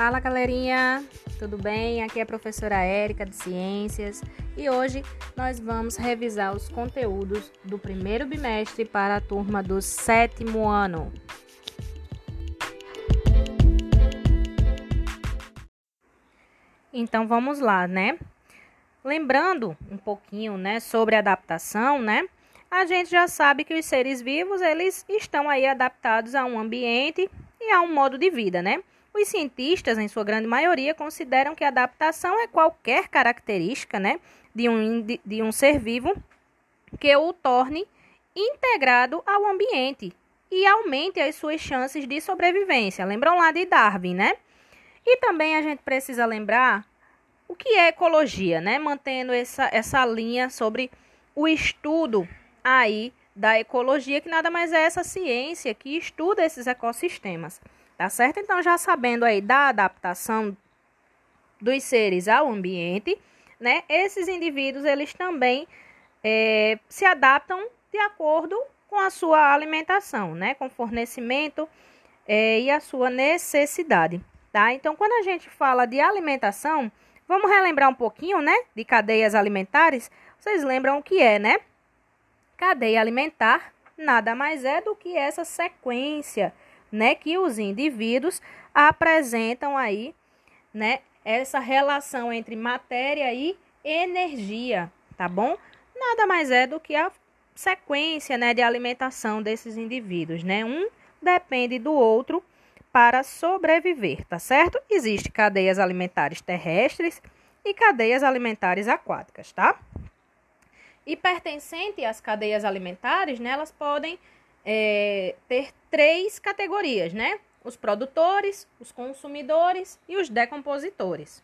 Fala galerinha, tudo bem? Aqui é a professora Érica de Ciências e hoje nós vamos revisar os conteúdos do primeiro bimestre para a turma do sétimo ano. Então vamos lá, né? Lembrando um pouquinho, né, sobre adaptação, né? A gente já sabe que os seres vivos, eles estão aí adaptados a um ambiente e a um modo de vida, né? Os cientistas, em sua grande maioria, consideram que a adaptação é qualquer característica né, de, um, de, de um ser vivo que o torne integrado ao ambiente e aumente as suas chances de sobrevivência. Lembram lá de Darwin, né? E também a gente precisa lembrar o que é ecologia, né? Mantendo essa, essa linha sobre o estudo aí da ecologia, que nada mais é essa ciência que estuda esses ecossistemas. Tá certo? Então, já sabendo aí da adaptação dos seres ao ambiente, né? Esses indivíduos, eles também é, se adaptam de acordo com a sua alimentação, né? Com fornecimento é, e a sua necessidade, tá? Então, quando a gente fala de alimentação, vamos relembrar um pouquinho, né? De cadeias alimentares. Vocês lembram o que é, né? Cadeia alimentar nada mais é do que essa sequência né, que os indivíduos apresentam aí, né, essa relação entre matéria e energia, tá bom? Nada mais é do que a sequência, né, de alimentação desses indivíduos, né? Um depende do outro para sobreviver, tá certo? Existem cadeias alimentares terrestres e cadeias alimentares aquáticas, tá? E pertencente às cadeias alimentares, né, elas podem é, ter três categorias, né? Os produtores, os consumidores e os decompositores.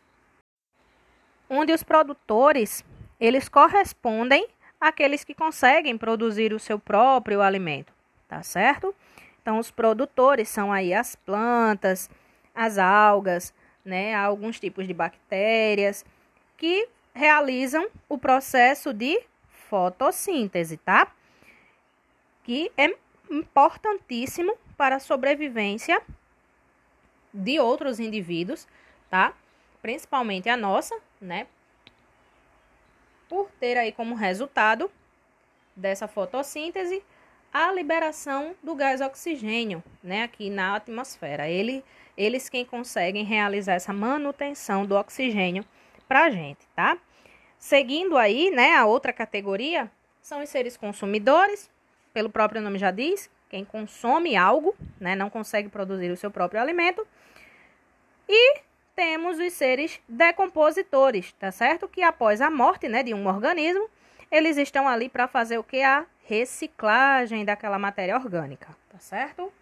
Onde os produtores, eles correspondem àqueles que conseguem produzir o seu próprio alimento, tá certo? Então, os produtores são aí as plantas, as algas, né? Alguns tipos de bactérias que realizam o processo de fotossíntese, tá? Que é importantíssimo para a sobrevivência de outros indivíduos, tá? Principalmente a nossa, né? Por ter aí como resultado dessa fotossíntese a liberação do gás oxigênio, né, aqui na atmosfera. Ele, eles quem conseguem realizar essa manutenção do oxigênio para a gente, tá? Seguindo aí, né, a outra categoria são os seres consumidores, pelo próprio nome já diz, quem consome algo, né, não consegue produzir o seu próprio alimento. E temos os seres decompositores, tá certo? Que após a morte, né, de um organismo, eles estão ali para fazer o que a reciclagem daquela matéria orgânica, tá certo?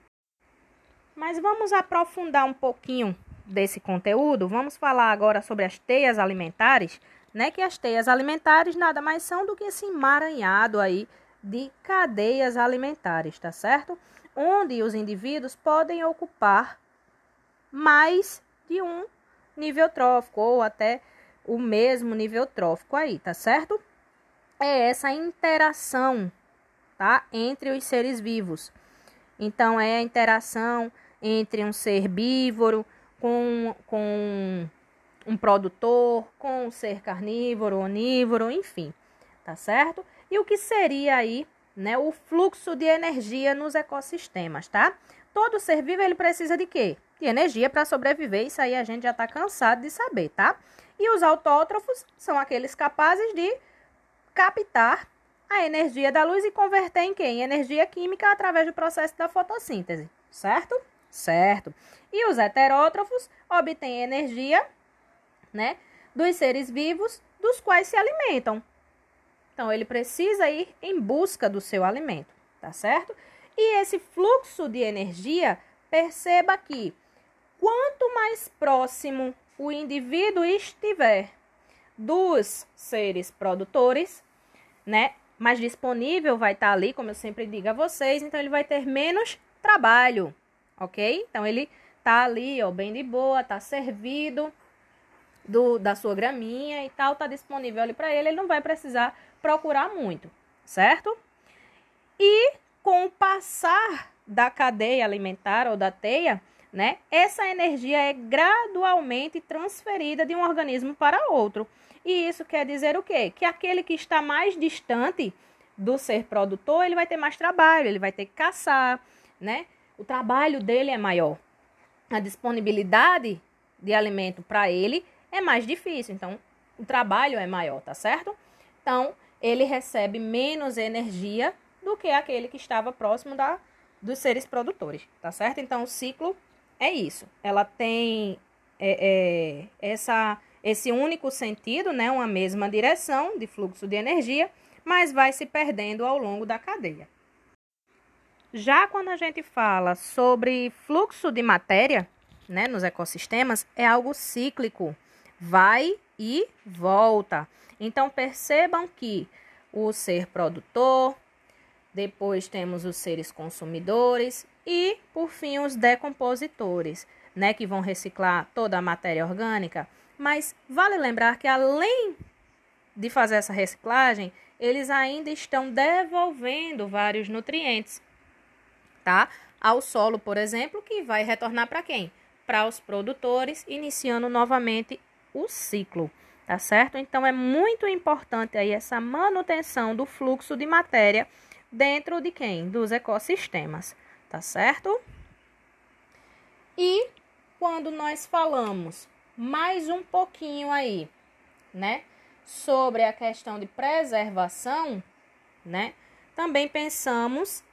Mas vamos aprofundar um pouquinho desse conteúdo. Vamos falar agora sobre as teias alimentares, né? Que as teias alimentares nada mais são do que esse emaranhado aí de cadeias alimentares, tá certo? Onde os indivíduos podem ocupar mais de um nível trófico ou até o mesmo nível trófico aí, tá certo? É essa interação, tá? Entre os seres vivos. Então, é a interação entre um ser herbívoro com, com um produtor, com um ser carnívoro, onívoro, enfim, tá certo? E o que seria aí, né, o fluxo de energia nos ecossistemas, tá? Todo ser vivo ele precisa de quê? De energia para sobreviver. Isso aí a gente já está cansado de saber, tá? E os autótrofos são aqueles capazes de captar a energia da luz e converter em quê? Em energia química através do processo da fotossíntese, certo? Certo. E os heterótrofos obtêm energia, né, dos seres vivos dos quais se alimentam, então, ele precisa ir em busca do seu alimento, tá certo? E esse fluxo de energia, perceba que quanto mais próximo o indivíduo estiver dos seres produtores, né, mais disponível vai estar ali, como eu sempre digo a vocês, então ele vai ter menos trabalho, ok? Então ele tá ali, ó, bem de boa, tá servido do, da sua graminha e tal, tá disponível ali para ele, ele não vai precisar procurar muito, certo? E com o passar da cadeia alimentar ou da teia, né? Essa energia é gradualmente transferida de um organismo para outro. E isso quer dizer o quê? Que aquele que está mais distante do ser produtor, ele vai ter mais trabalho, ele vai ter que caçar, né? O trabalho dele é maior. A disponibilidade de alimento para ele é mais difícil, então o trabalho é maior, tá certo? Então, ele recebe menos energia do que aquele que estava próximo da, dos seres produtores, tá certo? Então, o ciclo é isso. Ela tem é, é, essa, esse único sentido, né? Uma mesma direção de fluxo de energia, mas vai se perdendo ao longo da cadeia. Já quando a gente fala sobre fluxo de matéria, né, nos ecossistemas, é algo cíclico, vai e volta. Então percebam que o ser produtor, depois temos os seres consumidores e, por fim, os decompositores, né, que vão reciclar toda a matéria orgânica. Mas vale lembrar que além de fazer essa reciclagem, eles ainda estão devolvendo vários nutrientes, tá? Ao solo, por exemplo, que vai retornar para quem? Para os produtores, iniciando novamente o ciclo, tá certo? Então é muito importante aí essa manutenção do fluxo de matéria dentro de quem? Dos ecossistemas, tá certo? E quando nós falamos mais um pouquinho aí, né, sobre a questão de preservação, né, também pensamos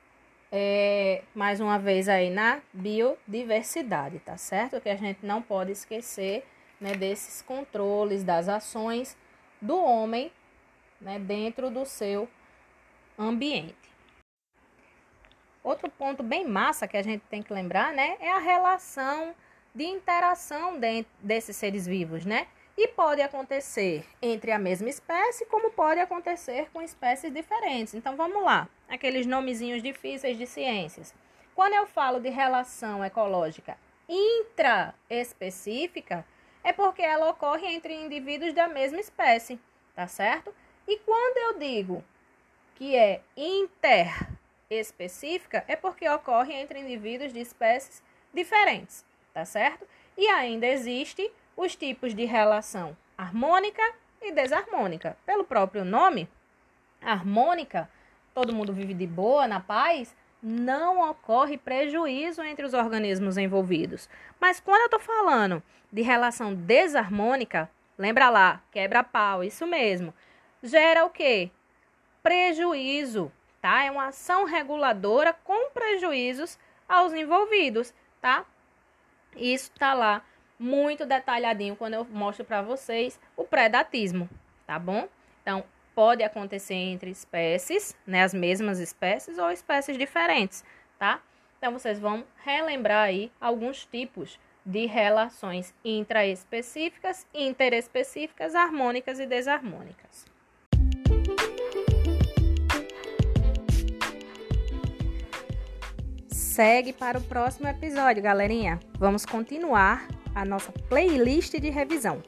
é, mais uma vez aí na biodiversidade, tá certo? Que a gente não pode esquecer né, desses controles das ações do homem né, dentro do seu ambiente. Outro ponto bem massa que a gente tem que lembrar né, é a relação de interação dentro desses seres vivos, né? E pode acontecer entre a mesma espécie, como pode acontecer com espécies diferentes. Então vamos lá, aqueles nomezinhos difíceis de ciências. Quando eu falo de relação ecológica intraespecífica, é porque ela ocorre entre indivíduos da mesma espécie, tá certo? E quando eu digo que é interespecífica, é porque ocorre entre indivíduos de espécies diferentes, tá certo? E ainda existe os tipos de relação harmônica e desarmônica. Pelo próprio nome, harmônica, todo mundo vive de boa, na paz, não ocorre prejuízo entre os organismos envolvidos. Mas quando eu estou falando de relação desarmônica, lembra lá, quebra-pau, isso mesmo, gera o quê? Prejuízo, tá? É uma ação reguladora com prejuízos aos envolvidos, tá? Isso tá lá muito detalhadinho quando eu mostro para vocês o predatismo, tá bom? Então, pode acontecer entre espécies, né, as mesmas espécies ou espécies diferentes, tá? Então vocês vão relembrar aí alguns tipos de relações intraespecíficas, interespecíficas, harmônicas e desarmônicas. Segue para o próximo episódio, galerinha. Vamos continuar a nossa playlist de revisão.